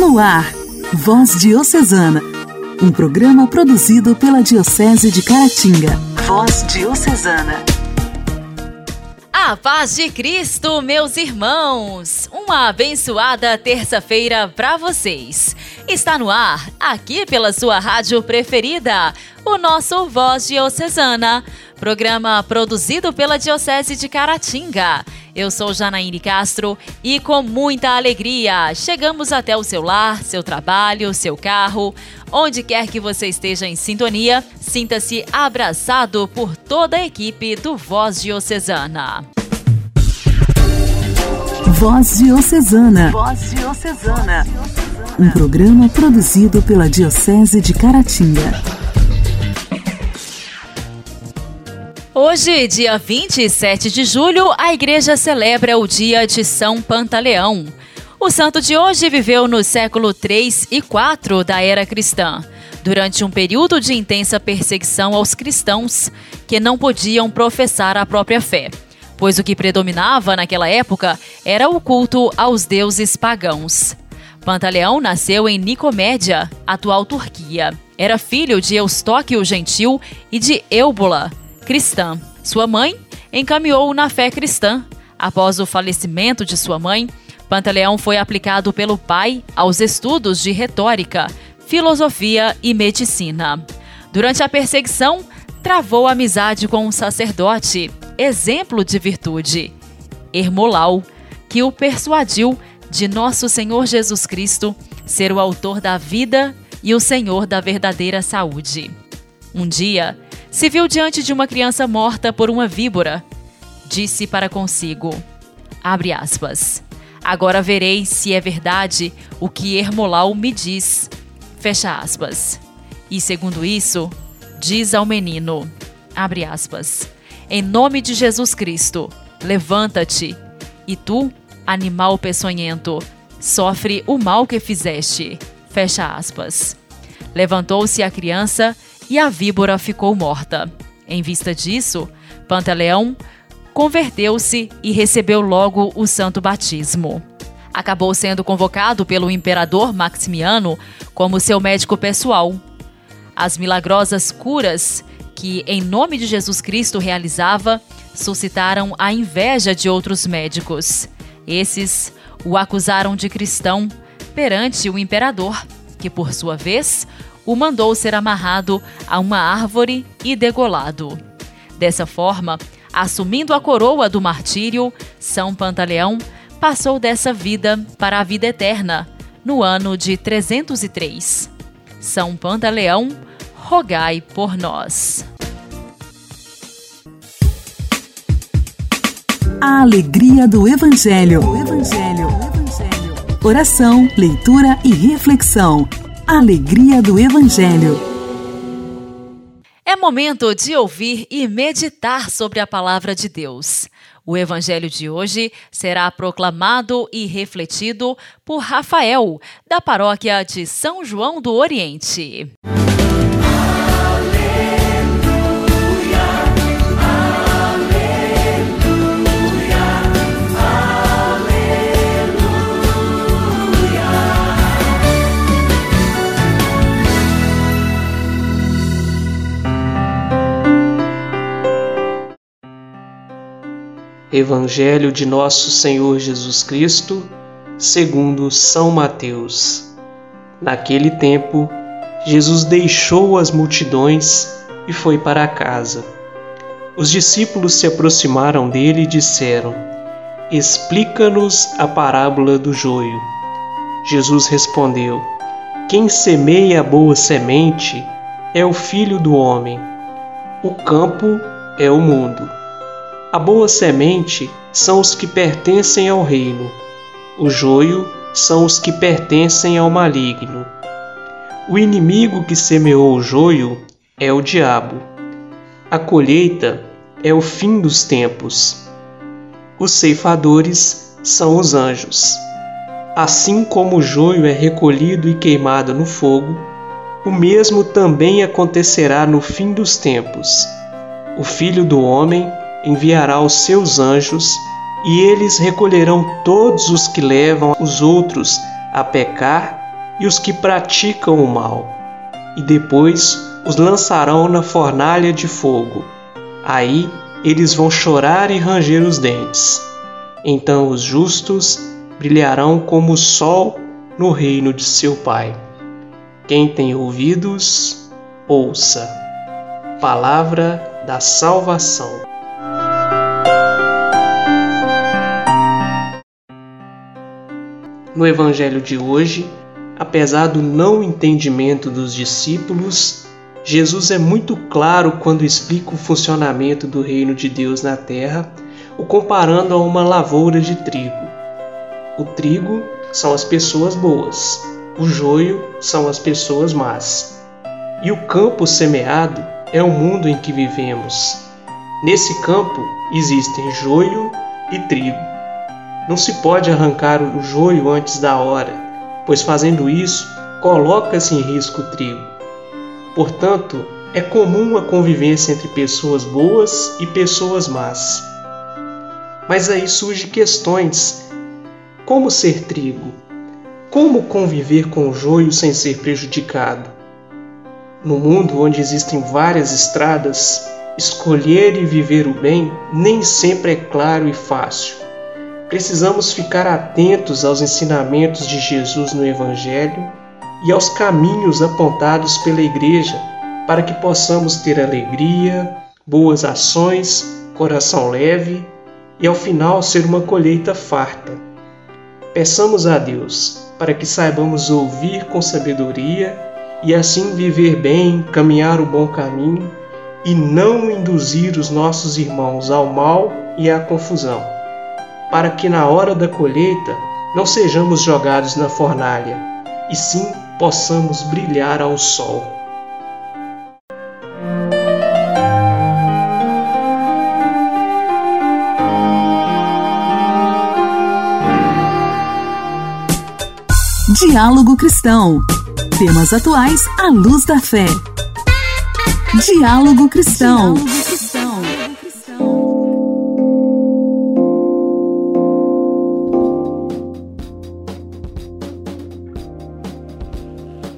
No ar, Voz Diocesana, um programa produzido pela Diocese de Caratinga. Voz Diocesana. A paz de Cristo, meus irmãos! Uma abençoada terça-feira para vocês. Está no ar, aqui pela sua rádio preferida, o nosso Voz Diocesana, programa produzido pela Diocese de Caratinga. Eu sou Janaíne Castro e com muita alegria chegamos até o seu lar, seu trabalho, seu carro, onde quer que você esteja em sintonia, sinta-se abraçado por toda a equipe do Voz Diocesana. Voz Diocesana. Voz Diocesana. Um programa produzido pela Diocese de Caratinga. Hoje, dia 27 de julho, a igreja celebra o dia de São Pantaleão. O santo de hoje viveu no século 3 e 4 da era cristã, durante um período de intensa perseguição aos cristãos que não podiam professar a própria fé, pois o que predominava naquela época era o culto aos deuses pagãos. Pantaleão nasceu em Nicomédia, atual Turquia. Era filho de Eustóquio Gentil e de Eubula, cristã. Sua mãe encaminhou-o na fé cristã. Após o falecimento de sua mãe, Pantaleão foi aplicado pelo pai aos estudos de retórica, filosofia e medicina. Durante a perseguição, travou amizade com um sacerdote, exemplo de virtude, Hermolau, que o persuadiu de nosso Senhor Jesus Cristo ser o autor da vida e o Senhor da verdadeira saúde. Um dia, se viu diante de uma criança morta por uma víbora. Disse para consigo: Abre aspas. Agora verei se é verdade o que Hermolau me diz. Fecha aspas. E segundo isso, diz ao menino: Abre aspas. Em nome de Jesus Cristo, levanta-te. E tu, animal peçonhento, sofre o mal que fizeste. Fecha aspas. Levantou-se a criança e a víbora ficou morta. Em vista disso, Pantaleão converteu-se e recebeu logo o santo batismo. Acabou sendo convocado pelo imperador Maximiano como seu médico pessoal. As milagrosas curas que, em nome de Jesus Cristo, realizava suscitaram a inveja de outros médicos. Esses o acusaram de cristão perante o imperador, que, por sua vez, o mandou ser amarrado a uma árvore e degolado. Dessa forma, assumindo a coroa do martírio, São Pantaleão passou dessa vida para a vida eterna, no ano de 303. São Pantaleão, rogai por nós. A alegria do Evangelho. O Evangelho. O Evangelho. Oração, leitura e reflexão. Alegria do Evangelho. É momento de ouvir e meditar sobre a palavra de Deus. O Evangelho de hoje será proclamado e refletido por Rafael, da paróquia de São João do Oriente. Evangelho de Nosso Senhor Jesus Cristo, segundo São Mateus. Naquele tempo, Jesus deixou as multidões e foi para casa. Os discípulos se aproximaram dele e disseram: Explica-nos a parábola do joio. Jesus respondeu: Quem semeia a boa semente é o filho do homem. O campo é o mundo. A boa semente são os que pertencem ao reino, o joio são os que pertencem ao maligno. O inimigo que semeou o joio é o diabo. A colheita é o fim dos tempos. Os ceifadores são os anjos. Assim como o joio é recolhido e queimado no fogo, o mesmo também acontecerá no fim dos tempos. O Filho do Homem enviará os seus anjos e eles recolherão todos os que levam os outros a pecar e os que praticam o mal, e depois os lançarão na fornalha de fogo. Aí eles vão chorar e ranger os dentes. Então os justos brilharão como o sol no reino de seu Pai. Quem tem ouvidos, ouça. Palavra da salvação. No Evangelho de hoje, apesar do não entendimento dos discípulos, Jesus é muito claro quando explica o funcionamento do reino de Deus na terra, o comparando a uma lavoura de trigo. O trigo são as pessoas boas, o joio são as pessoas más. E o campo semeado é o mundo em que vivemos. Nesse campo existem joio e trigo. Não se pode arrancar o joio antes da hora, pois fazendo isso, coloca-se em risco o trigo. Portanto, é comum a convivência entre pessoas boas e pessoas más. Mas aí surgem questões: como ser trigo? Como conviver com o joio sem ser prejudicado? No mundo onde existem várias estradas, escolher e viver o bem nem sempre é claro e fácil. Precisamos ficar atentos aos ensinamentos de Jesus no Evangelho e aos caminhos apontados pela Igreja para que possamos ter alegria, boas ações, coração leve e ao final ser uma colheita farta. Peçamos a Deus para que saibamos ouvir com sabedoria e assim viver bem, caminhar o bom caminho e não induzir os nossos irmãos ao mal e à confusão, para que na hora da colheita não sejamos jogados na fornalha, e sim possamos brilhar ao sol. Diálogo Cristão. Temas atuais à luz da fé. Diálogo Cristão.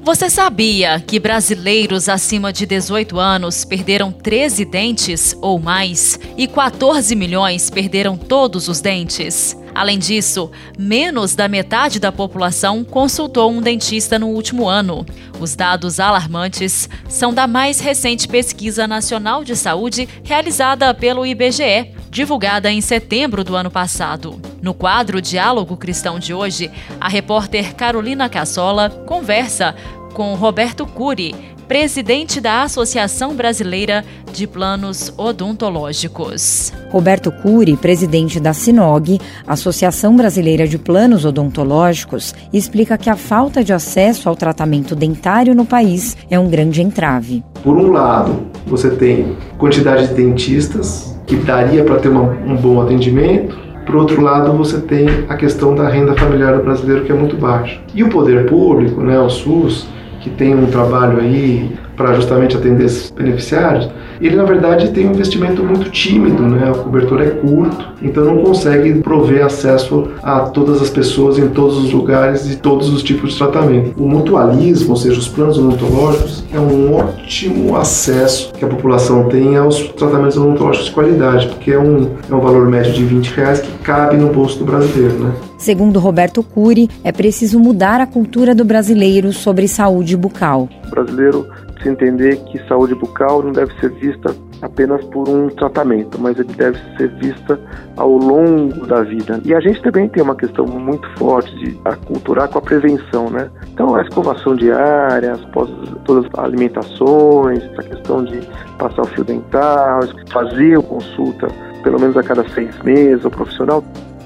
Você sabia que brasileiros acima de 18 anos perderam 13 dentes ou mais e 14 milhões perderam todos os dentes? Além disso, menos da metade da população consultou um dentista no último ano. Os dados alarmantes são da mais recente pesquisa nacional de saúde realizada pelo IBGE, divulgada em setembro do ano passado. No quadro Diálogo Cristão de hoje, a repórter Carolina Cassola conversa com Roberto Cury, presidente da Associação Brasileira de Planos Odontológicos. Roberto Cury, presidente da SINOG, Associação Brasileira de Planos Odontológicos, explica que a falta de acesso ao tratamento dentário no país é um grande entrave. Por um lado, você tem quantidade de dentistas que daria para ter uma, um bom atendimento, por outro lado, você tem a questão da renda familiar do brasileiro que é muito baixa. E o poder público, né, o SUS, que tem um trabalho aí para justamente atender esses beneficiários, ele na verdade tem um investimento muito tímido, né? A cobertura é curto, então não consegue prover acesso a todas as pessoas em todos os lugares e todos os tipos de tratamento. O mutualismo, ou seja, os planos odontológicos, é um ótimo acesso que a população tem aos tratamentos odontológicos de qualidade, porque é um, é um valor médio de 20 reais que cabe no bolso do brasileiro, né? Segundo Roberto Cury, é preciso mudar a cultura do brasileiro sobre saúde bucal. O brasileiro precisa entender que saúde bucal não deve ser vista apenas por um tratamento, mas ele deve ser vista ao longo da vida. E a gente também tem uma questão muito forte de aculturar com a prevenção, né? Então, a escovação diária, após todas as alimentações, a questão de passar o fio dental, fazer consulta pelo menos a cada seis meses, o profissional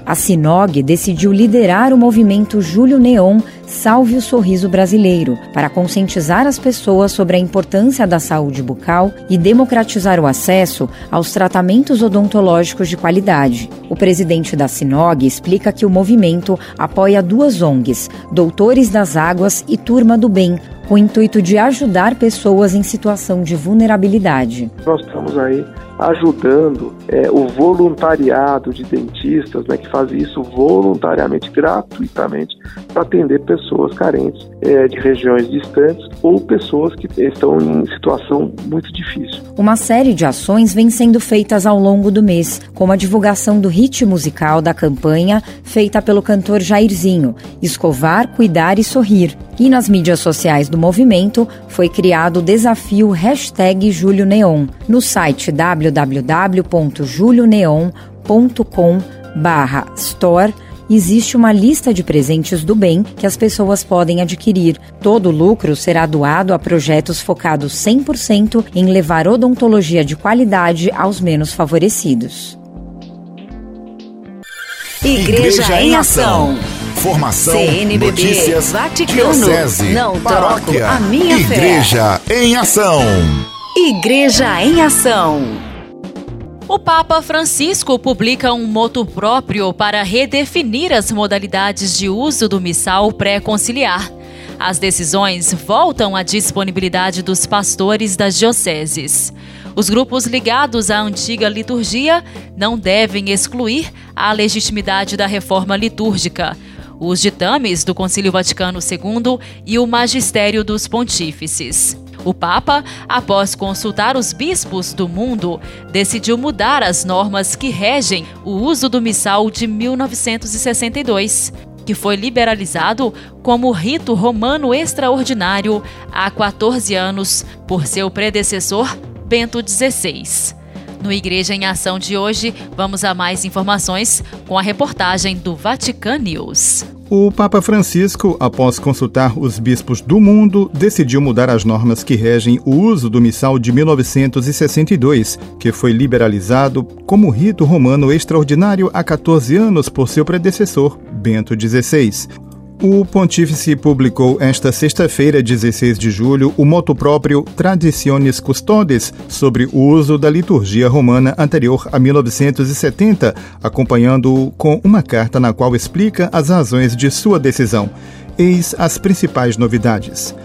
a Sinog decidiu liderar o movimento Júlio Neon Salve o Sorriso Brasileiro para conscientizar as pessoas sobre a importância da saúde bucal e democratizar o acesso aos tratamentos odontológicos de qualidade. O presidente da Sinog explica que o movimento apoia duas ONGs, Doutores das Águas e Turma do Bem, com o intuito de ajudar pessoas em situação de vulnerabilidade. Nós estamos aí ajudando é, o voluntariado de dentistas, né, que faz isso voluntariamente, gratuitamente, para atender pessoas carentes é, de regiões distantes ou pessoas que estão em situação muito difícil. Uma série de ações vem sendo feitas ao longo do mês, como a divulgação do hit musical da campanha feita pelo cantor Jairzinho, Escovar, Cuidar e Sorrir. E nas mídias sociais do movimento foi criado o desafio hashtag Julho Neon. No site www.julioneon.com store existe uma lista de presentes do bem que as pessoas podem adquirir. Todo o lucro será doado a projetos focados 100% em levar odontologia de qualidade aos menos favorecidos. Igreja, Igreja em Ação. Formação, CNBB, notícias, Vaticano, diocese, não paróquia, a minha Igreja fé. em Ação. Igreja em Ação. O Papa Francisco publica um moto próprio para redefinir as modalidades de uso do missal pré-conciliar. As decisões voltam à disponibilidade dos pastores das dioceses. Os grupos ligados à antiga liturgia não devem excluir a legitimidade da reforma litúrgica, os ditames do Concílio Vaticano II e o magistério dos pontífices. O Papa, após consultar os bispos do mundo, decidiu mudar as normas que regem o uso do missal de 1962, que foi liberalizado como rito romano extraordinário há 14 anos por seu predecessor, Bento XVI. No Igreja em Ação de hoje, vamos a mais informações com a reportagem do Vatican News. O Papa Francisco, após consultar os bispos do mundo, decidiu mudar as normas que regem o uso do missal de 1962, que foi liberalizado como rito romano extraordinário há 14 anos por seu predecessor, Bento XVI. O Pontífice publicou esta sexta-feira, 16 de julho, o moto próprio Traditiones Custodes sobre o uso da liturgia romana anterior a 1970, acompanhando-o com uma carta na qual explica as razões de sua decisão. Eis as principais novidades.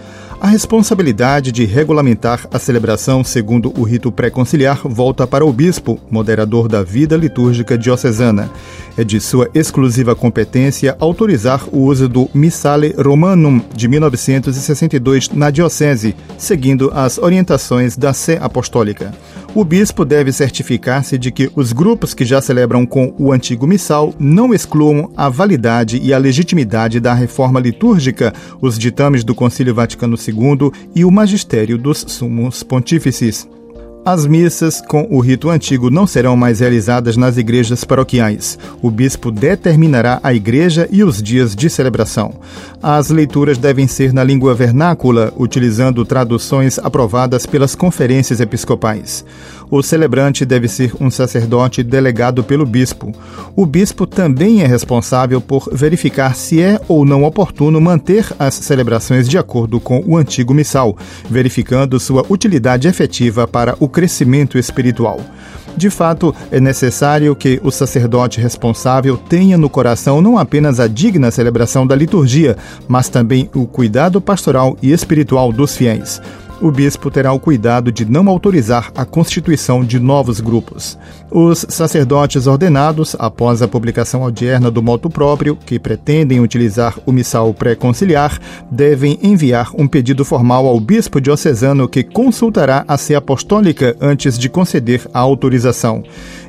A responsabilidade de regulamentar a celebração segundo o rito pré-conciliar volta para o bispo, moderador da vida litúrgica diocesana. É de sua exclusiva competência autorizar o uso do Missale Romanum de 1962 na diocese, seguindo as orientações da Sé Apostólica. O bispo deve certificar-se de que os grupos que já celebram com o antigo missal não excluam a validade e a legitimidade da reforma litúrgica, os ditames do Concílio Vaticano II e o magistério dos sumos pontífices. As missas com o rito antigo não serão mais realizadas nas igrejas paroquiais. O bispo determinará a igreja e os dias de celebração. As leituras devem ser na língua vernácula, utilizando traduções aprovadas pelas conferências episcopais. O celebrante deve ser um sacerdote delegado pelo bispo. O bispo também é responsável por verificar se é ou não oportuno manter as celebrações de acordo com o antigo missal, verificando sua utilidade efetiva para o crescimento espiritual. De fato, é necessário que o sacerdote responsável tenha no coração não apenas a digna celebração da liturgia, mas também o cuidado pastoral e espiritual dos fiéis o bispo terá o cuidado de não autorizar a constituição de novos grupos. Os sacerdotes ordenados, após a publicação odierna do moto próprio, que pretendem utilizar o missal pré-conciliar, devem enviar um pedido formal ao bispo diocesano que consultará a sé apostólica antes de conceder a autorização,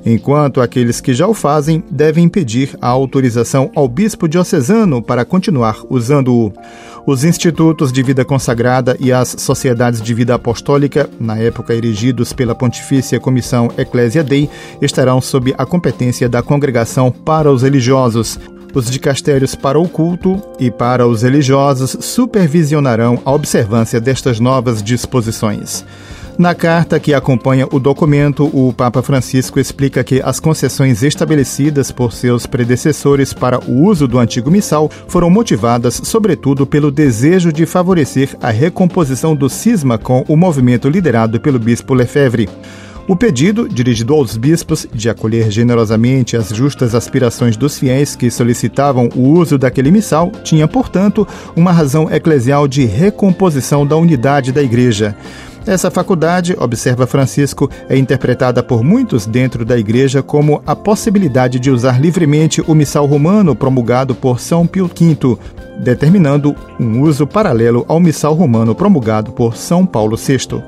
enquanto aqueles que já o fazem devem pedir a autorização ao bispo diocesano para continuar usando-o. Os institutos de vida consagrada e as sociedades de vida apostólica, na época erigidos pela Pontifícia Comissão Ecclesia Dei, estarão sob a competência da Congregação para os Religiosos. Os dicastérios para o culto e para os religiosos supervisionarão a observância destas novas disposições. Na carta que acompanha o documento, o Papa Francisco explica que as concessões estabelecidas por seus predecessores para o uso do antigo missal foram motivadas, sobretudo, pelo desejo de favorecer a recomposição do cisma com o movimento liderado pelo bispo Lefebvre. O pedido, dirigido aos bispos, de acolher generosamente as justas aspirações dos fiéis que solicitavam o uso daquele missal, tinha, portanto, uma razão eclesial de recomposição da unidade da Igreja. Essa faculdade, observa Francisco, é interpretada por muitos dentro da Igreja como a possibilidade de usar livremente o missal romano promulgado por São Pio V, determinando um uso paralelo ao missal romano promulgado por São Paulo VI.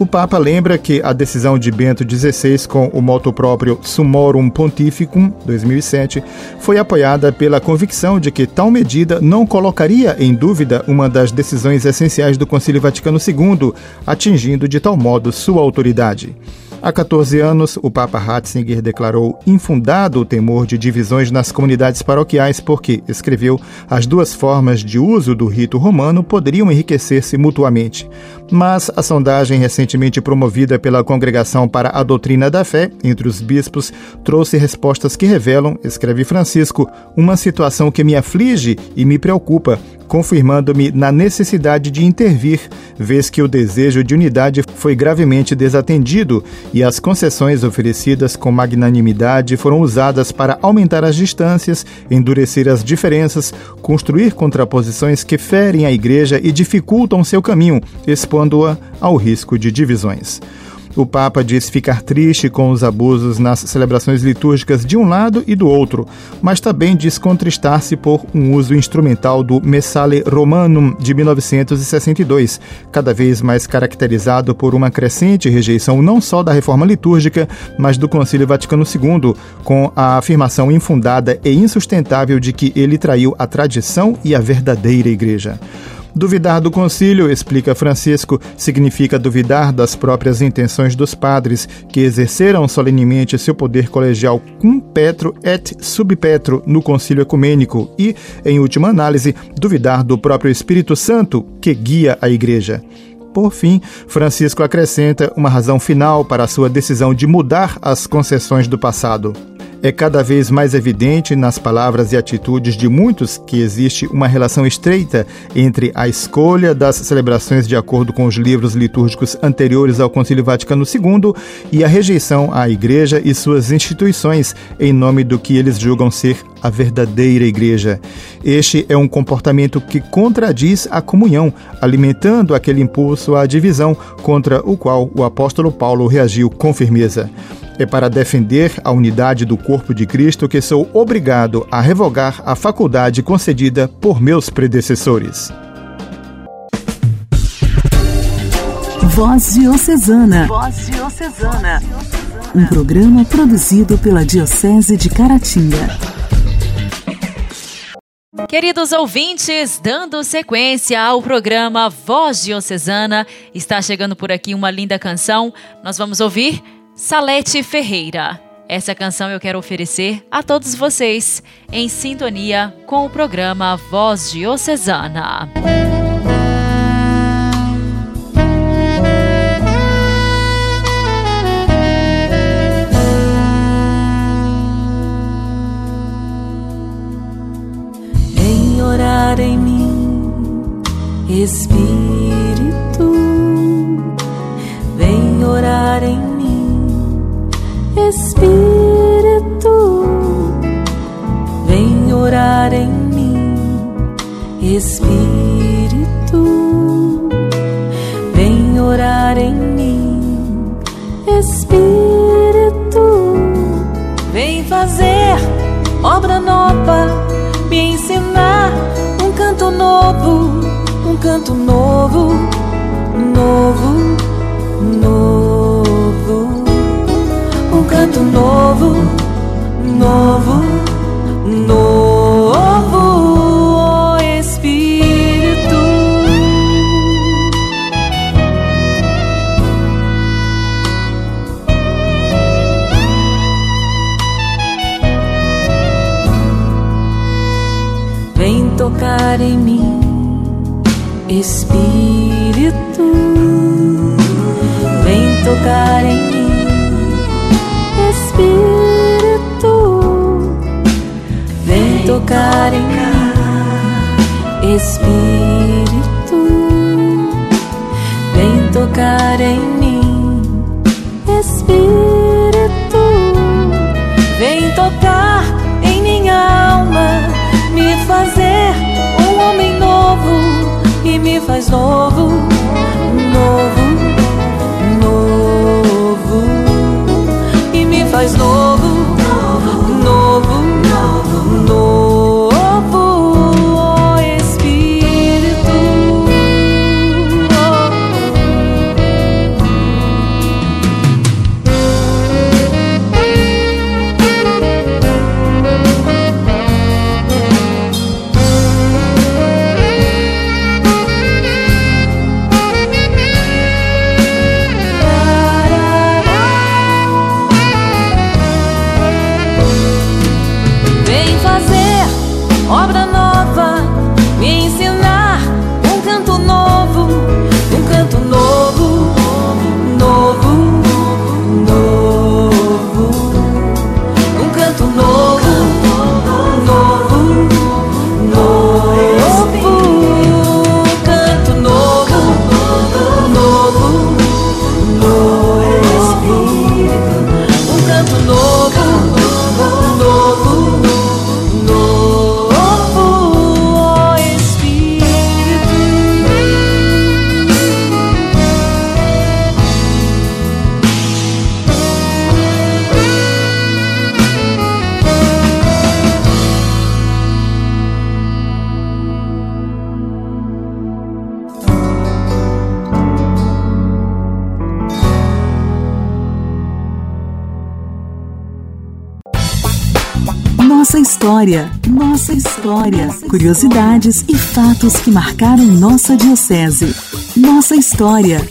O Papa lembra que a decisão de Bento XVI com o moto próprio Sumorum Pontificum 2007 foi apoiada pela convicção de que tal medida não colocaria em dúvida uma das decisões essenciais do Concílio Vaticano II, atingindo de tal modo sua autoridade. Há 14 anos, o Papa Ratzinger declarou infundado o temor de divisões nas comunidades paroquiais porque, escreveu, as duas formas de uso do rito romano poderiam enriquecer-se mutuamente. Mas a sondagem recentemente promovida pela Congregação para a Doutrina da Fé entre os bispos trouxe respostas que revelam, escreve Francisco, uma situação que me aflige e me preocupa, confirmando-me na necessidade de intervir, vez que o desejo de unidade foi gravemente desatendido e as concessões oferecidas com magnanimidade foram usadas para aumentar as distâncias, endurecer as diferenças, construir contraposições que ferem a Igreja e dificultam seu caminho, expondo-a ao risco de divisões. O Papa diz ficar triste com os abusos nas celebrações litúrgicas de um lado e do outro, mas também diz contristar-se por um uso instrumental do Messale Romanum de 1962, cada vez mais caracterizado por uma crescente rejeição não só da reforma litúrgica, mas do Concílio Vaticano II, com a afirmação infundada e insustentável de que ele traiu a tradição e a verdadeira Igreja. Duvidar do concílio, explica Francisco, significa duvidar das próprias intenções dos padres, que exerceram solenemente seu poder colegial cum petro et sub petro no concílio ecumênico e, em última análise, duvidar do próprio Espírito Santo, que guia a Igreja. Por fim, Francisco acrescenta uma razão final para a sua decisão de mudar as concessões do passado. É cada vez mais evidente nas palavras e atitudes de muitos que existe uma relação estreita entre a escolha das celebrações de acordo com os livros litúrgicos anteriores ao Concílio Vaticano II e a rejeição à Igreja e suas instituições em nome do que eles julgam ser a verdadeira Igreja. Este é um comportamento que contradiz a comunhão, alimentando aquele impulso à divisão contra o qual o apóstolo Paulo reagiu com firmeza. É para defender a unidade do corpo de Cristo que sou obrigado a revogar a faculdade concedida por meus predecessores. Voz Diocesana. Voz Diocesana. Um programa produzido pela Diocese de Caratinga. Queridos ouvintes, dando sequência ao programa Voz Diocesana, está chegando por aqui uma linda canção. Nós vamos ouvir Salete Ferreira. Essa canção eu quero oferecer a todos vocês em sintonia com o programa Voz Diocesana. Vem orar em mim, Espírito, vem orar em mim Espírito, vem orar em mim. Espírito, vem orar em mim. Espírito, vem fazer canto novo, novo, novo canto novo, novo, novo, Espírito. Vem tocar em mim, Espírito. Vem tocar em mim. Espírito, vem tocar em mim. Espírito, vem tocar em mim. Espírito, um Nossa história, curiosidades e fatos que marcaram nossa diocese. Nossa história.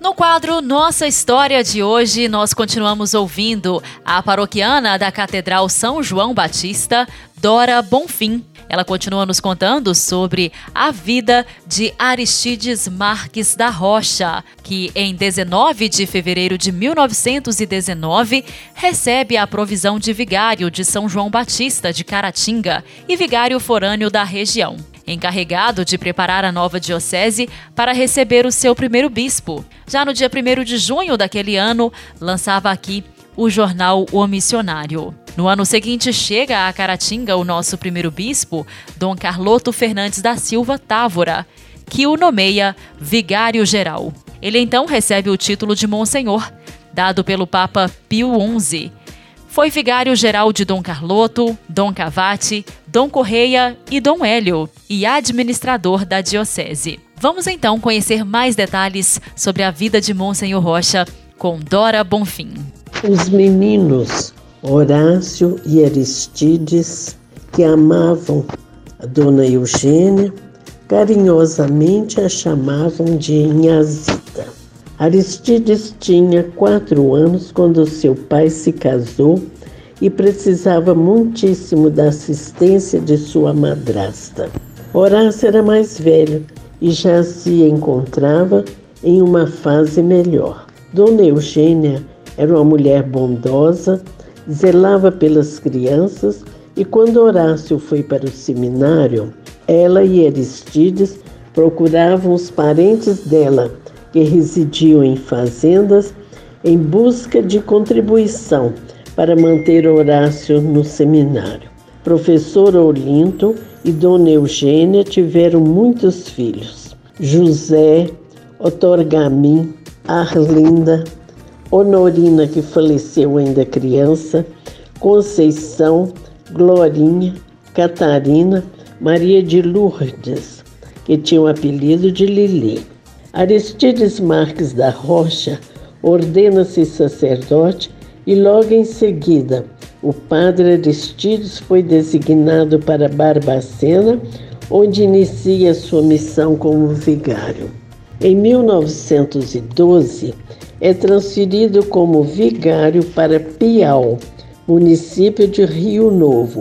No quadro Nossa História de hoje, nós continuamos ouvindo a paroquiana da Catedral São João Batista, Dora Bonfim. Ela continua nos contando sobre a vida de Aristides Marques da Rocha, que em 19 de fevereiro de 1919 recebe a provisão de vigário de São João Batista de Caratinga e vigário forâneo da região encarregado de preparar a nova diocese para receber o seu primeiro bispo. Já no dia 1 de junho daquele ano, lançava aqui o jornal O Missionário. No ano seguinte, chega a Caratinga o nosso primeiro bispo, Dom Carloto Fernandes da Silva Távora, que o nomeia vigário-geral. Ele então recebe o título de Monsenhor, dado pelo Papa Pio XI. Foi vigário-geral de Dom Carloto, Dom Cavati, Dom Correia e Dom Hélio, e administrador da diocese. Vamos então conhecer mais detalhes sobre a vida de Monsenhor Rocha com Dora Bonfim. Os meninos Horácio e Aristides, que amavam a dona Eugênia, carinhosamente a chamavam de Inhazita. Aristides tinha quatro anos quando seu pai se casou e precisava muitíssimo da assistência de sua madrasta. Horácio era mais velho e já se encontrava em uma fase melhor. Dona Eugênia era uma mulher bondosa, zelava pelas crianças e quando Horácio foi para o seminário, ela e Aristides procuravam os parentes dela que residiam em fazendas em busca de contribuição para manter Horácio no seminário. Professor Olinto e Dona Eugênia tiveram muitos filhos: José, Otorgamin, Arlinda, Honorina, que faleceu ainda criança, Conceição, Glorinha, Catarina, Maria de Lourdes, que tinha o apelido de Lili. Aristides Marques da Rocha ordena-se sacerdote e logo em seguida o padre Aristides foi designado para Barbacena, onde inicia sua missão como vigário. Em 1912, é transferido como vigário para Piau, município de Rio Novo,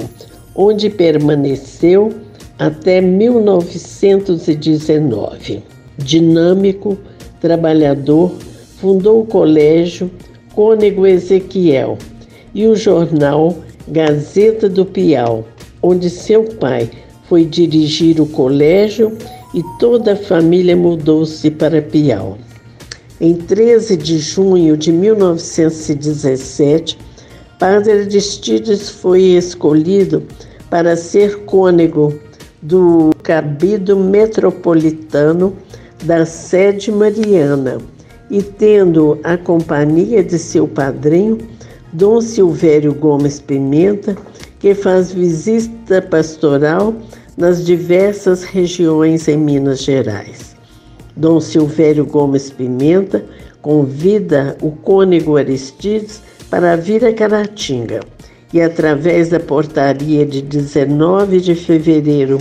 onde permaneceu até 1919. Dinâmico, trabalhador, fundou o colégio Cônego Ezequiel e o jornal Gazeta do Piau, onde seu pai foi dirigir o colégio e toda a família mudou-se para Piau. Em 13 de junho de 1917, Padre Aristides foi escolhido para ser cônego do cabido metropolitano da sede mariana e tendo a companhia de seu padrinho, Dom Silvério Gomes Pimenta, que faz visita pastoral nas diversas regiões em Minas Gerais. Dom Silvério Gomes Pimenta convida o cônego Aristides para vir a Caratinga e, através da portaria de 19 de fevereiro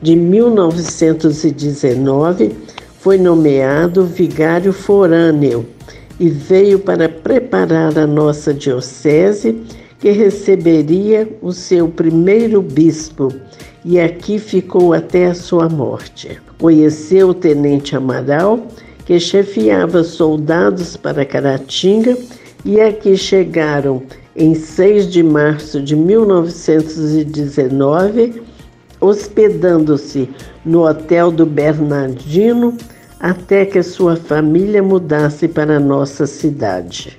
de 1919, foi nomeado vigário forâneo e veio para preparar a nossa diocese, que receberia o seu primeiro bispo, e aqui ficou até a sua morte. Conheceu o tenente Amaral, que chefiava soldados para Caratinga, e aqui chegaram em 6 de março de 1919, hospedando-se no Hotel do Bernardino até que sua família mudasse para nossa cidade.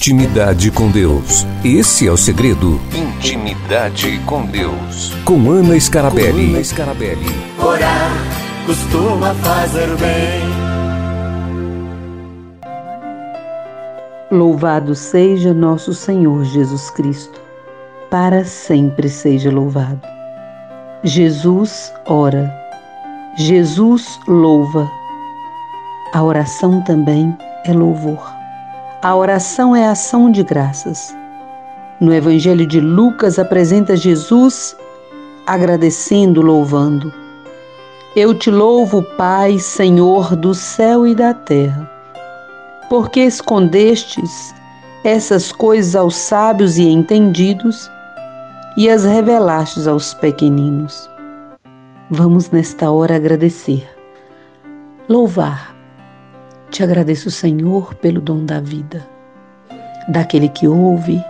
Intimidade com Deus. Esse é o segredo. Intimidade com Deus. Com Ana Scarabelli. Com Ana Scarabelli. Orar costuma fazer bem. Louvado seja nosso Senhor Jesus Cristo. Para sempre seja louvado. Jesus ora. Jesus louva. A oração também é louvor. A oração é ação de graças. No Evangelho de Lucas apresenta Jesus agradecendo, louvando. Eu te louvo, Pai, Senhor do céu e da terra, porque escondestes essas coisas aos sábios e entendidos e as revelastes aos pequeninos. Vamos nesta hora agradecer, louvar. Te agradeço, Senhor, pelo dom da vida, daquele que ouve,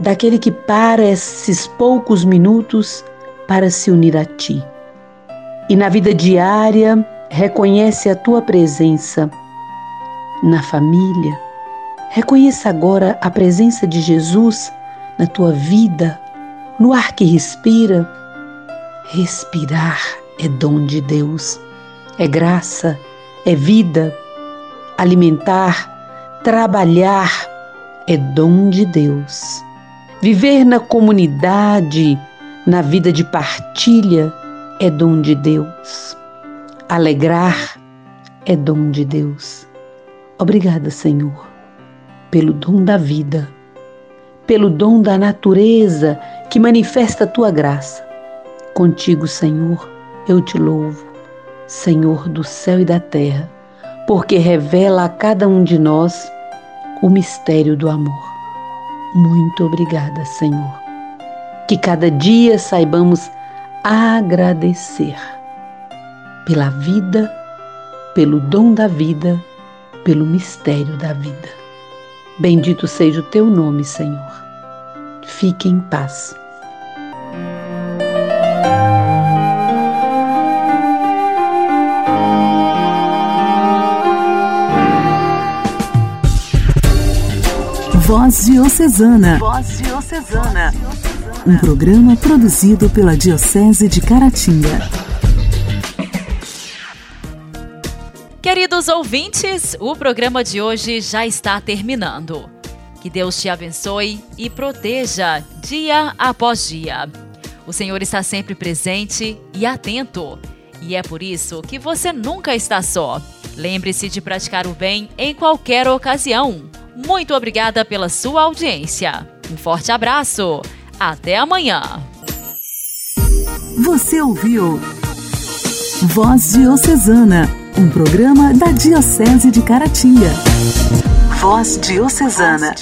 daquele que para esses poucos minutos para se unir a Ti. E na vida diária reconhece a Tua presença na família. Reconheça agora a presença de Jesus na tua vida, no ar que respira Respirar é dom de Deus, é graça, é vida. Alimentar, trabalhar é dom de Deus. Viver na comunidade, na vida de partilha, é dom de Deus. Alegrar é dom de Deus. Obrigada, Senhor, pelo dom da vida, pelo dom da natureza que manifesta a tua graça Contigo, Senhor, eu te louvo, Senhor do céu e da terra, porque revela a cada um de nós o mistério do amor. Muito obrigada, Senhor. Que cada dia saibamos agradecer pela vida, pelo dom da vida, pelo mistério da vida. Bendito seja o teu nome, Senhor. Fique em paz. Voz Diocesana. Voz Diocesana. Um programa produzido pela Diocese de Caratinga. Queridos ouvintes, o programa de hoje já está terminando. Que Deus te abençoe e proteja dia após dia. O Senhor está sempre presente e atento. E é por isso que você nunca está só. Lembre-se de praticar o bem em qualquer ocasião muito obrigada pela sua audiência. Um forte abraço. Até amanhã. Você ouviu Voz Diocesana, um programa da Diocese de Caratinga. Voz Diocesana.